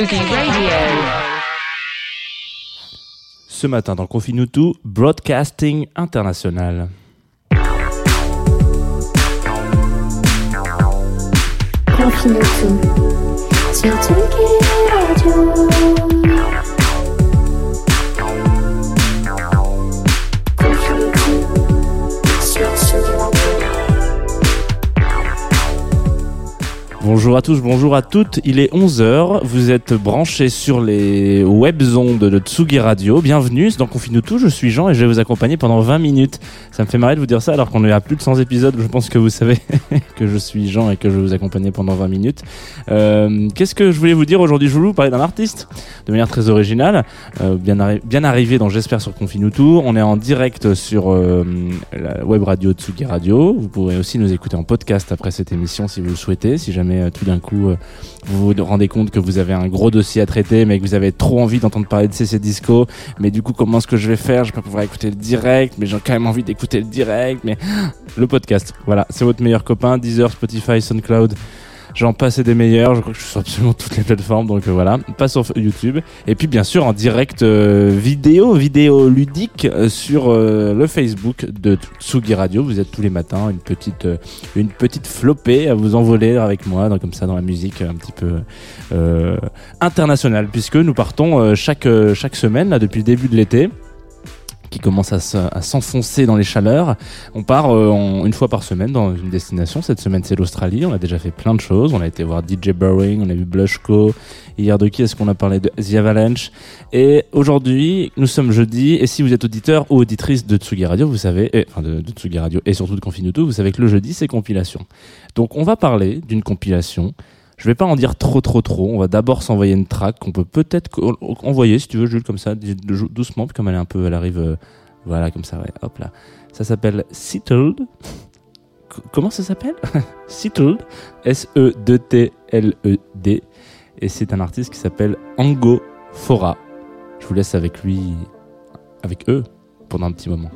Radio. Ce matin dans Confine-nous tout, Broadcasting International. Confine tout sur Tsugi Radio. Bonjour à tous, bonjour à toutes. Il est 11h. Vous êtes branchés sur les web ondes de Tsugi Radio. Bienvenue dans Confine-nous tout. Je suis Jean et je vais vous accompagner pendant 20 minutes. Ça me fait marrer de vous dire ça alors qu'on est à plus de 100 épisodes. Je pense que vous savez que je suis Jean et que je vais vous accompagner pendant 20 minutes. Euh, Qu'est-ce que je voulais vous dire aujourd'hui? Je voulais vous parler d'un artiste de manière très originale, euh, bien, bien arrivé dans J'espère sur Confine-nous tout. On est en direct sur euh, la web radio Tsugi Radio. Vous pourrez aussi nous écouter en podcast après cette émission si vous le souhaitez. Si jamais euh, tout d'un coup euh, vous vous rendez compte que vous avez un gros dossier à traiter, mais que vous avez trop envie d'entendre parler de CC Disco, mais du coup comment est-ce que je vais faire? Je vais pas pouvoir écouter le direct, mais j'ai quand même envie d'écouter le direct. Mais le podcast, voilà, c'est votre meilleur copain. Deezer, Spotify, SoundCloud. J'en passe des meilleurs, je crois que je suis sur absolument toutes les plateformes, donc euh, voilà, pas sur YouTube. Et puis bien sûr en direct euh, vidéo, vidéo ludique euh, sur le Facebook de Tsugi Radio. Vous êtes tous les matins une petite, une petite flopée à vous envoler avec moi, dans- comme ça dans la musique un petit peu internationale, puisque nous partons chaque, chaque semaine, là, depuis le début de l'été qui commence à se- à s'enfoncer dans les chaleurs. On part euh, une fois par semaine dans une destination. Cette semaine, c'est l'Australie. On a déjà fait plein de choses. On a été voir DJ Burring, on a vu Blushco. Hier, de qui est-ce qu'on a parlé de The Avalanche? Et aujourd'hui, nous sommes jeudi. Et si vous êtes auditeur ou auditrice de Tsugi Radio, vous savez, et, enfin de, de Tsugi Radio et surtout de Confinuto, vous savez que le jeudi, c'est compilation. Donc, on va parler d'une compilation. Je vais pas en dire trop trop trop. On va d'abord s'envoyer une track qu'on peut peut-être envoyer si tu veux, Jules, comme ça, d- d- doucement, puis comme elle est un peu, elle arrive, euh, voilà, comme ça, ouais, hop là. Ça s'appelle Settled. Comment ça s'appelle? Settled. S-E-D-T-L-E-D. Et c'est un artiste qui s'appelle Ango Fora. Je vous laisse avec lui, avec eux, pendant un petit moment.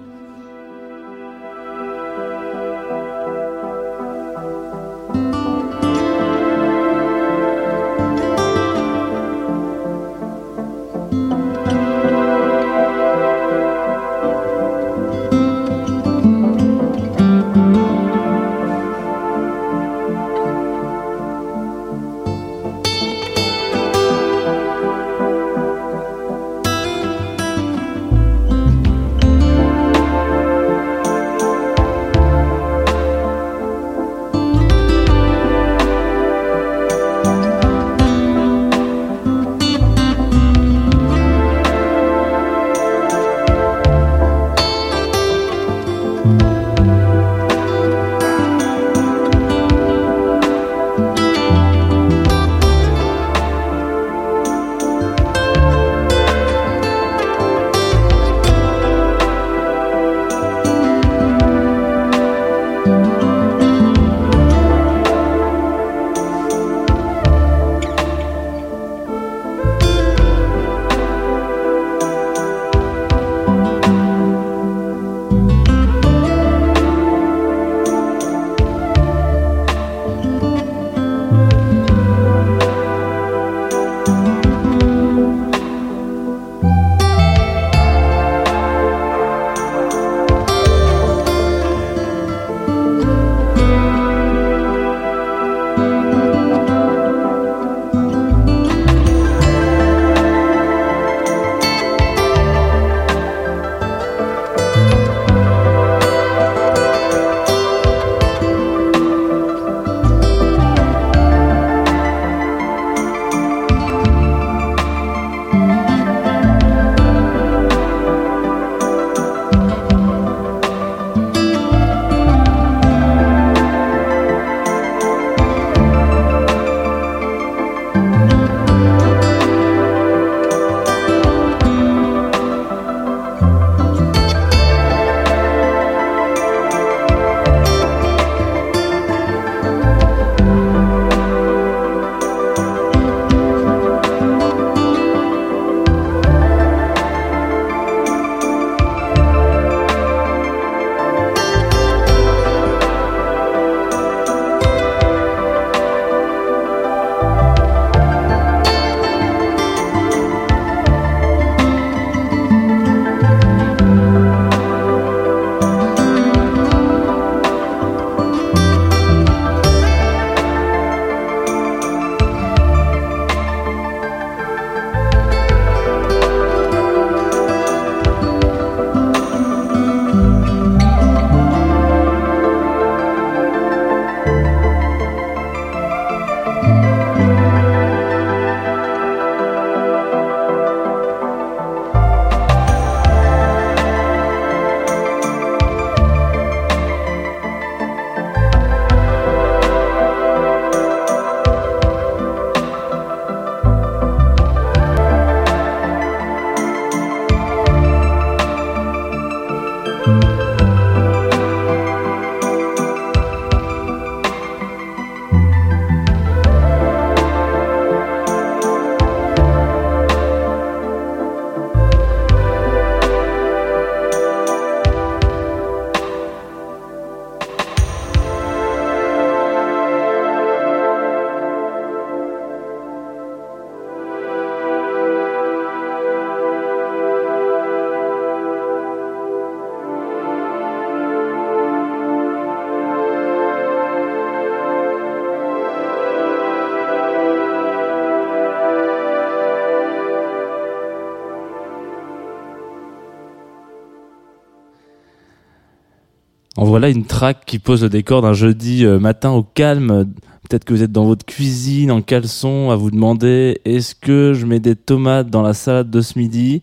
Voilà une track qui pose le décor d'un jeudi euh, matin au calme. Peut-être que vous êtes dans votre cuisine en caleçon à vous demander est-ce que je mets des tomates dans la salade de ce midi?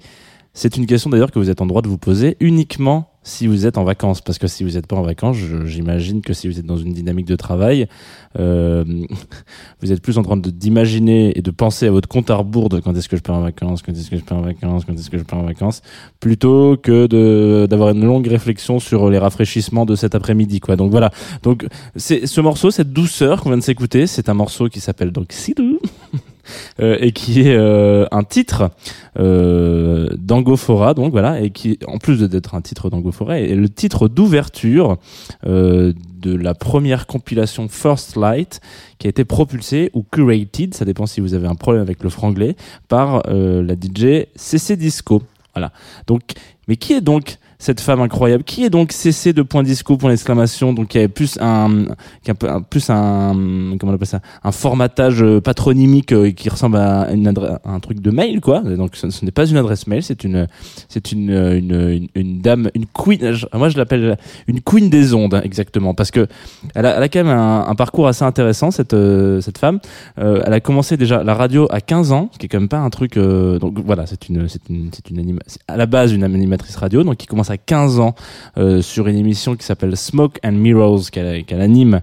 C'est une question d'ailleurs que vous êtes en droit de vous poser uniquement si vous êtes en vacances. Parce que si vous n'êtes pas en vacances, j'imagine que si vous êtes dans une dynamique de travail, euh, vous êtes plus en train d'imaginer et de penser à votre compte à rebours de quand est-ce que je pars en vacances, quand est-ce que je pars en vacances, quand est-ce que je pars en vacances, plutôt que d'avoir une longue réflexion sur les rafraîchissements de cet après-midi. quoi. Donc voilà. Donc c'est ce morceau, cette douceur qu'on vient de s'écouter, c'est un morceau qui s'appelle donc Sidou. Euh, et qui est euh, un titre euh, donc voilà, et qui, en plus d'être un titre d'Angofora, est le titre d'ouverture euh, de la première compilation First Light qui a été propulsée ou curated, ça dépend si vous avez un problème avec le franglais, par la DJ CC Disco. Voilà. Donc, mais qui est donc cette femme incroyable Qui est donc CC de point disco point d'exclamation Donc qui avait plus un, qui a un plus un, comment on appelle ça, un formatage euh, patronymique euh, qui ressemble à, une adresse- à un truc de mail quoi. Donc ce, n'est pas une adresse mail, c'est une, c'est une, euh, une, une, dame, une queen. moi je l'appelle une queen des ondes hein, exactement parce que elle a, elle a quand même un, parcours assez intéressant cette cette femme. Euh, elle a commencé déjà la radio à 15 ans, ce qui est quand même pas un truc. euh, donc voilà, c'est une c'est une c'est une anima- à la base une animatrice radio, donc qui commence à 15 ans euh, sur une émission qui s'appelle Smoke and Mirrors qu'elle qu'elle anime.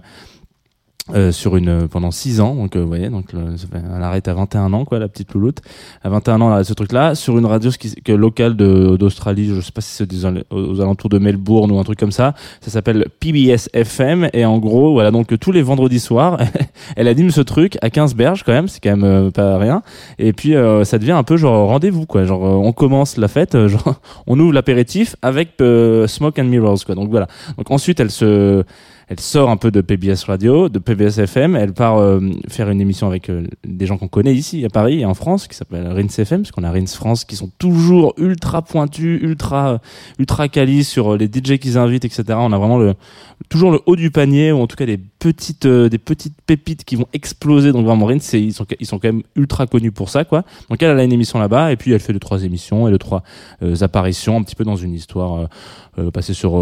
Euh, sur une pendant 6 ans donc euh, vous voyez donc elle arrête à 21 ans quoi la petite louloute. À 21 ans elle ce truc là sur une radio qui, que locale de d'Australie je sais pas si c'est aux alentours de Melbourne ou un truc comme ça ça s'appelle PBS FM et en gros voilà donc tous les vendredis soirs elle anime ce truc à 15 berges quand même c'est quand même euh, pas rien. Et puis euh, ça devient un peu genre rendez-vous quoi. Genre euh, on commence la fête euh, genre on ouvre l'apéritif avec euh, Smoke and Mirrors quoi. Donc voilà. Donc ensuite elle se elle sort un peu de PBS Radio, de PBS FM, elle part euh, faire une émission avec euh, des gens qu'on connaît ici à Paris et en France qui s'appelle Rins FM parce qu'on a Rins France qui sont toujours ultra pointus, ultra ultra quali sur euh, les DJ qu'ils invitent etc. On a vraiment le toujours le haut du panier ou en tout cas des petites euh, des petites pépites qui vont exploser donc vraiment Rins ils sont ils sont quand même ultra connus pour ça quoi. Donc elle, elle a une émission là-bas et puis elle fait deux trois émissions et deux trois euh, apparitions un petit peu dans une histoire euh, euh, passé sur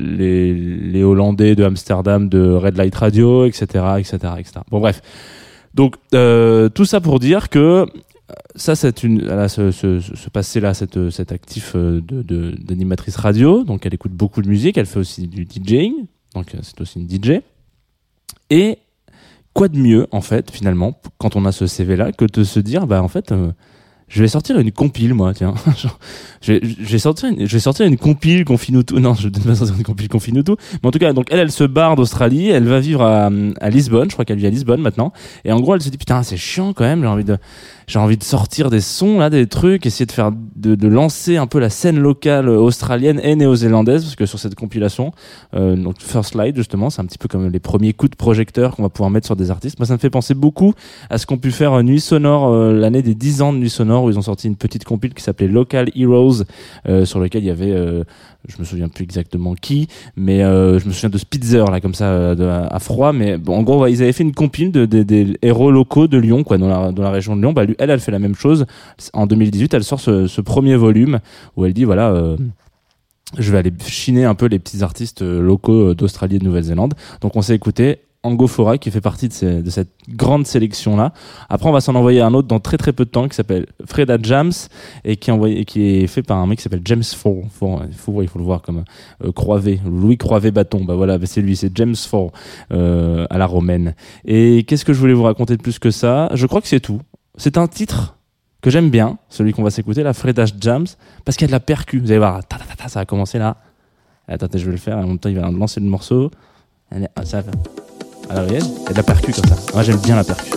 les, les Hollandais de Amsterdam de Red Light Radio, etc., etc., etc. Bon bref. Donc euh, tout ça pour dire que euh, ça c'est une ce, ce, ce passé là cette cet actif euh, de de- d'animatrice radio donc elle écoute beaucoup de musique elle fait aussi du DJing donc c'est aussi une DJ et quoi de mieux en fait finalement quand on a ce CV là que de se dire bah en fait je vais sortir une compile moi tiens. Je vais, sortir une, je vais sortir une compile Confinuto non je ne vais pas sortir une compile Confinuto mais en tout cas donc elle elle se barre d'Australie. Elle va vivre à, à Lisbonne. Je crois qu'elle vit à Lisbonne maintenant. Et en gros elle se dit putain c'est chiant quand même. J'ai envie de j'ai envie de sortir des sons là des trucs essayer de faire de, de lancer un peu la scène locale australienne et néo-zélandaise parce que sur cette compilation euh, donc First Light justement c'est un petit peu comme les premiers coups de projecteur qu'on va pouvoir mettre sur des artistes. Moi ça me fait penser beaucoup à ce qu'ont pu faire euh, Nuit Sonore euh, l'année des 10 ans de Nuit Sonore où ils ont sorti une petite compile qui s'appelait Local Heroes euh, sur lequel il y avait euh, je me souviens plus exactement qui mais euh, je me souviens de Spitzer là comme ça euh, à froid mais bon, en gros ils avaient fait une compile de, de- des héros locaux de Lyon quoi dans la, dans la région de Lyon. Bah, elle elle fait la même chose. En 2018 elle sort ce, ce premier volume où elle dit voilà euh, je vais aller chiner un peu les petits artistes euh, locaux euh, d'Australie et de Nouvelle-Zélande. Donc on s'est écouté Angofora qui fait partie de, cette grande sélection là après on va s'en envoyer un autre dans très très peu de temps qui s'appelle Freda Jams et qui est fait par un mec qui s'appelle James Four, il faut il faut le voir comme euh, Louis Croivet Bâton. Bah voilà c'est lui c'est James Four euh, à la romaine. Et qu'est-ce que je voulais vous raconter de plus que ça? Je crois que c'est tout. C'est un titre que j'aime bien celui qu'on va s'écouter la Freda Jams parce qu'il y a de la percu. Vous allez voir ça a commencé là. Attendez je vais le faire en même temps il va lancer le morceau. Allez, ça va alors, vous voyez, il y a de la percu comme ça. Moi, j'aime bien la percu.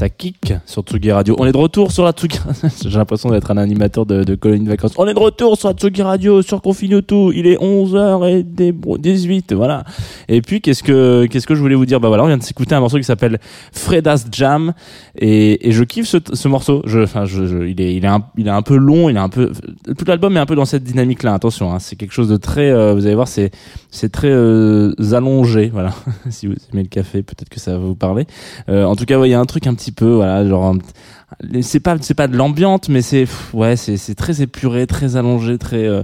Ça kick sur Tsugi Radio. On est de retour sur la Tsugi J'ai l'impression d'être un animateur de, de colonie de vacances. On est de retour sur la Tsugi Radio, sur Confine. Il est 11h18, voilà. Et puis, qu'est-ce que, qu'est-ce que je voulais vous dire? Bah voilà, on vient de s'écouter un morceau qui s'appelle Freda's Jam. Et, et je kiffe ce, ce morceau. Enfin, il est, il est un, il est un peu long, il est un peu, tout l'album est un peu dans cette dynamique-là. Attention, hein, c'est quelque chose de très, euh, vous allez voir, c'est, c'est très euh, allongé, voilà. si vous aimez le café, peut-être que ça va vous parler. Euh, en tout cas, il y a un truc un petit peu, voilà, genre, c'est pas, c'est pas de l'ambiance, mais c'est, ouais, c'est, c'est très épuré, très allongé, très. euh,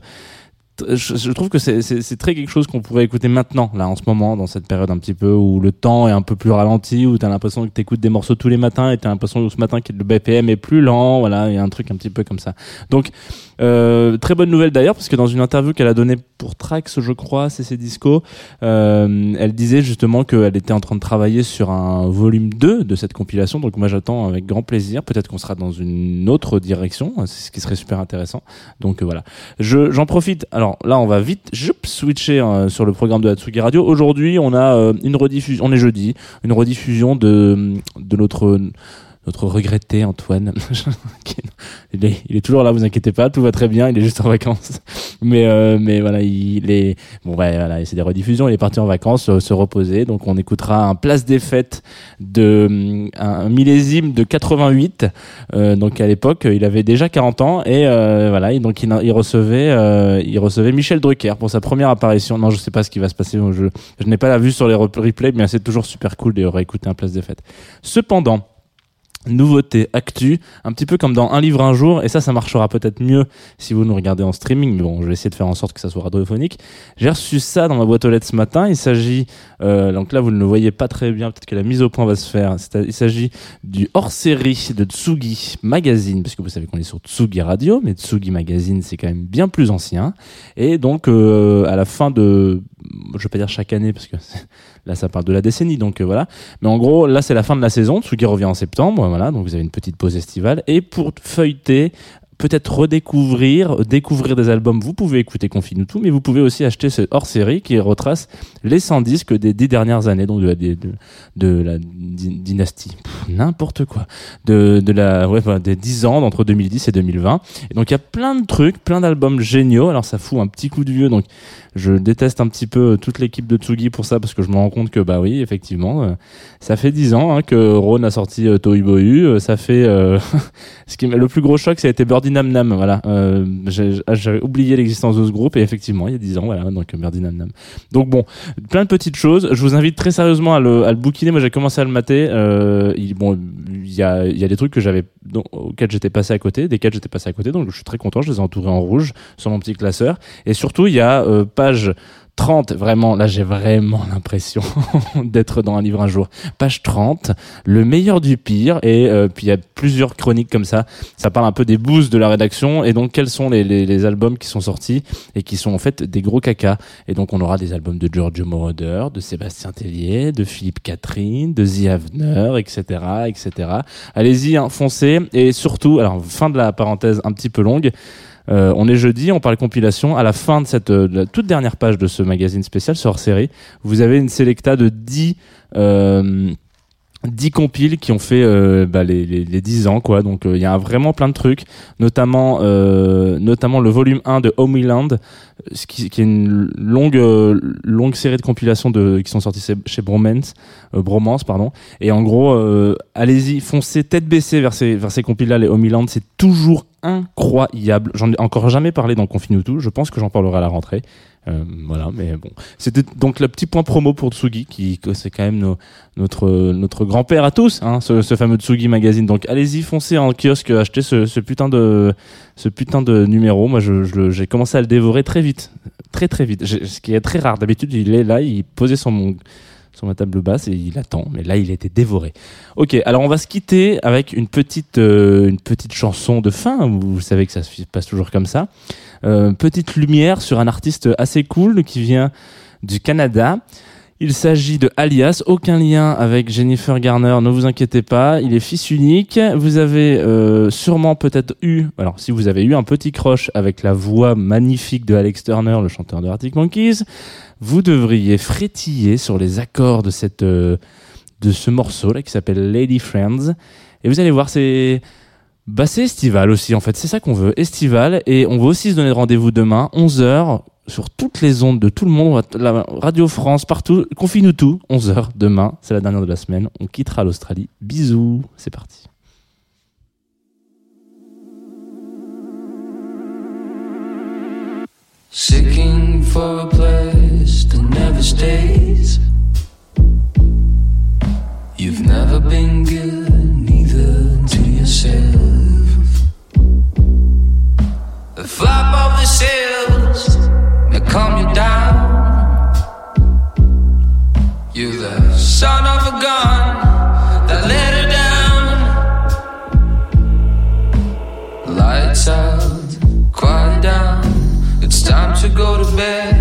je, trouve que c'est très quelque chose qu'on pourrait écouter maintenant, là, en ce moment, dans cette période un petit peu où le temps est un peu plus ralenti, où t'as l'impression que t'écoutes des morceaux tous les matins et t'as l'impression que ce matin que le BPM est plus lent, voilà, il y a un truc un petit peu comme ça. Donc, euh, très bonne nouvelle d'ailleurs, parce que dans une interview qu'elle a donnée pour Trax, je crois, CC Disco, euh, elle disait justement qu'elle était en train de travailler sur un volume 2 de cette compilation. Donc moi j'attends avec grand plaisir. Peut-être qu'on sera dans une autre direction, ce qui serait super intéressant. Donc euh, voilà. Je, j'en profite. Alors là, on va vite joup, switcher euh, sur le programme de Hatsugi Radio. Aujourd'hui, on a euh, une rediffusion. On est jeudi, une rediffusion de de notre notre regretté Antoine. Il, est, il est toujours là, vous inquiétez pas, tout va très bien. Il est juste en vacances. Mais euh, mais voilà, il est bon. Ouais, voilà, c'est des rediffusions. Il est parti en vacances, euh, se reposer. Donc on écoutera un place des fêtes de hum, un millésime de 88. Euh, donc à l'époque, il avait déjà 40 ans et euh, voilà. Donc il, recevait euh, il recevait Michel Drucker pour sa première apparition. Non, je sais pas ce qui va se passer. Je je n'ai pas la vue sur les rep- replays, mais c'est toujours super cool de réécouter un place des fêtes. Cependant. Nouveauté, actu, un petit peu comme dans un livre un jour, et ça, ça marchera peut-être mieux si vous nous regardez en streaming, mais bon, je vais essayer de faire en sorte que ça soit radiophonique. J'ai reçu ça dans ma boîte aux lettres ce matin. Il s'agit, euh, donc là, vous ne le voyez pas très bien, peut-être que la mise au point va se faire. Il s'agit du hors-série de Tsugi Magazine, parce que vous savez qu'on est sur Tsugi Radio, mais Tsugi Magazine, c'est quand même bien plus ancien. Et donc, euh, à la fin de, je vais pas dire chaque année, parce que là, ça parle de la décennie, donc euh, voilà. Mais en gros, là, c'est la fin de la saison. Tsugi revient en septembre, voilà. Donc, vous avez une petite pause estivale. Et pour feuilleter, peut-être redécouvrir, découvrir des albums, vous pouvez écouter Confine tout, mais vous pouvez aussi acheter ce hors-série qui retrace les 100 disques des dix dernières années, donc de la, dynastie, n'importe quoi, de, de la, ouais, des 10 ans entre 2010 et 2020. Et donc il y a plein de trucs, plein d'albums géniaux. Alors ça fout un petit coup de vieux, donc je déteste un petit peu toute l'équipe de Tsugi pour ça parce que je me rends compte que bah oui, effectivement, euh, ça fait 10 ans hein, que Ron a sorti euh, Bohu, euh, ça fait euh, ce qui le plus gros choc, ça a été Birdie Nam Nam. Voilà, euh, j'avais oublié l'existence de ce groupe et effectivement, il y a 10 ans, voilà, donc euh, Birdie Nam Nam. Donc bon, plein de petites choses. Je vous invite très sérieusement à le, à le bouquiner. Moi, j'ai commencé à le mater. Euh, bon, il y a, y a des trucs que j'avais, auxquels j'étais passé à côté, desquels j'étais passé à côté. Donc, je suis très content. Je les ai entourés en rouge sur mon petit classeur. Et surtout, il y a euh, page 30, vraiment, là j'ai vraiment l'impression d'être dans un livre un jour. Page 30, le meilleur du pire, et euh, puis il y a plusieurs chroniques comme ça. Ça parle un peu des boosts de la rédaction, et donc quels sont les, albums qui sont sortis et qui sont en fait des gros caca. Et donc on aura des albums de Giorgio Moroder, de Sébastien Tellier, de Philippe Catherine, de The Avener, etc., etc. Allez-y, hein, foncez, et surtout, alors fin de la parenthèse un petit peu longue, euh, on est jeudi, on parle compilation. À la fin de cette euh, de la toute dernière page de ce magazine spécial, ce hors-série, vous avez une sélecta de 10 euh, 10 compiles qui ont fait euh, bah, les, les, les 10 ans quoi. Donc euh, il y a vraiment plein de trucs notamment euh, notamment le volume 1 de Homeland ce qui, qui est une longue longue série de compilations de qui sont sorties chez- Bromance Bromance pardon. Et en gros allez-y foncez tête baissée vers ces vers ces compiles là les Homeland. C'est toujours incroyable j'en ai encore jamais parlé dans Confine tout je pense que j'en parlerai à la rentrée euh, voilà, mais bon. C'était donc le petit point promo pour Tsugi, qui c'est quand même notre notre grand-père à tous, hein, ce, fameux Tsugi magazine. Donc allez-y, foncez en kiosque, achetez ce, putain de ce putain de numéro. Moi, j'ai commencé à le dévorer très vite, très très vite. Ce qui est très rare. D'habitude, il est là, il posait sur mon sur ma table basse et il attend. Mais là, il a été dévoré. Ok, alors on va se quitter avec une petite euh, une petite chanson de fin. Vous savez que ça se passe toujours comme ça. Euh, petite lumière sur un artiste assez cool qui vient du Canada. Il s'agit de Alias, aucun lien avec Jennifer Garner, ne vous inquiétez pas, il est fils unique. Vous avez euh, sûrement peut-être eu, alors si vous avez eu un petit croche avec la voix magnifique de Alex Turner, le chanteur de Arctic Monkeys, vous devriez frétiller sur les accords de cette euh, de ce morceau là qui s'appelle Lady Friends. Et vous allez voir, c'est bah c'est estival aussi en fait, c'est ça qu'on veut, estival. Et on veut aussi se donner rendez-vous demain 11h sur toutes les ondes de tout le monde, la Radio France partout, confie-nous tout, 11h demain, c'est la dernière de la semaine, on quittera l'Australie. Bisous, c'est parti. Flap the calm you down. You're the son of a gun that let her down. Lights out, quiet down. It's time to go to bed.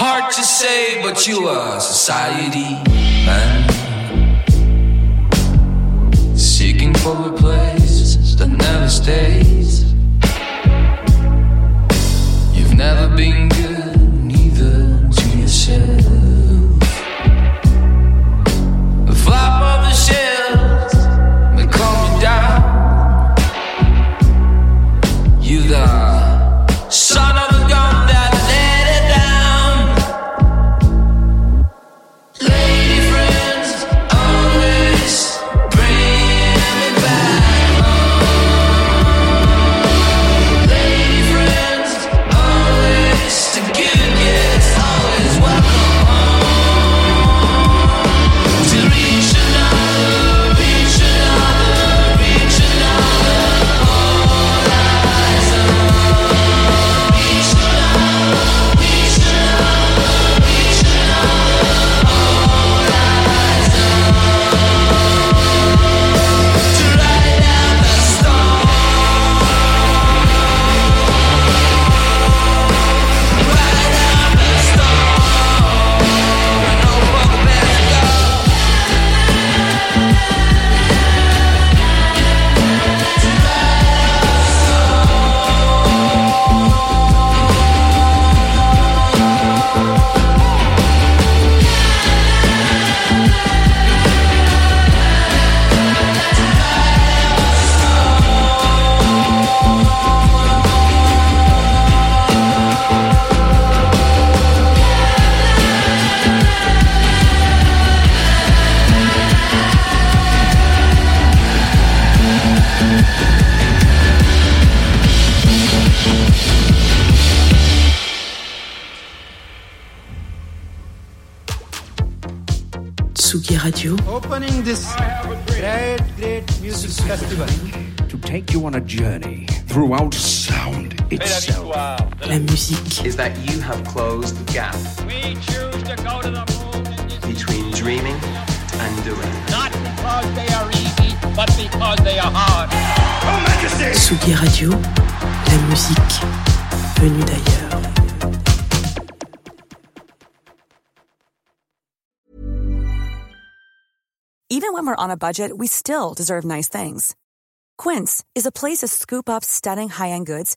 Hard to say, but you are society, man. Seeking for a place that never stays. La musique, is that you have closed the gap We choose to go to the moon between dreaming and doing. not because they are easy, but because they are hard. Tsugi Radio, la musique venue d'ailleurs. Even when we're on a budget, we still deserve nice things. Quince is a place to scoop up stunning high-end goods